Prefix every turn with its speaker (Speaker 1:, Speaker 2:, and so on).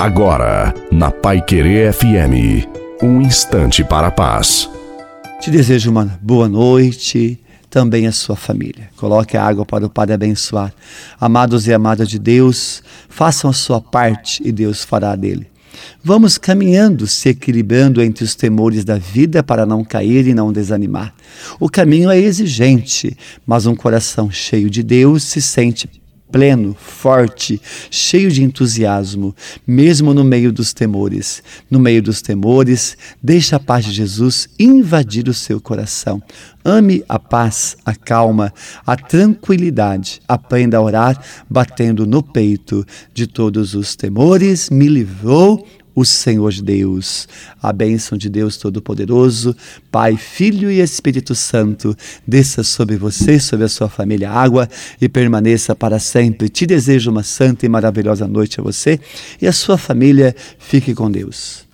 Speaker 1: Agora, na Pai Querer FM, um instante para a paz.
Speaker 2: Te desejo uma boa noite, também a sua família. Coloque a água para o Padre abençoar. Amados e amadas de Deus, façam a sua parte e Deus fará dele. Vamos caminhando, se equilibrando entre os temores da vida para não cair e não desanimar. O caminho é exigente, mas um coração cheio de Deus se sente pleno, forte, cheio de entusiasmo, mesmo no meio dos temores. No meio dos temores, deixe a paz de Jesus invadir o seu coração. Ame a paz, a calma, a tranquilidade. Aprenda a orar batendo no peito de todos os temores. Me livrou o Senhor Deus. A bênção de Deus Todo-Poderoso, Pai, Filho e Espírito Santo, desça sobre você, sobre a sua família, água e permaneça para sempre. Te desejo uma santa e maravilhosa noite a você e a sua família. Fique com Deus.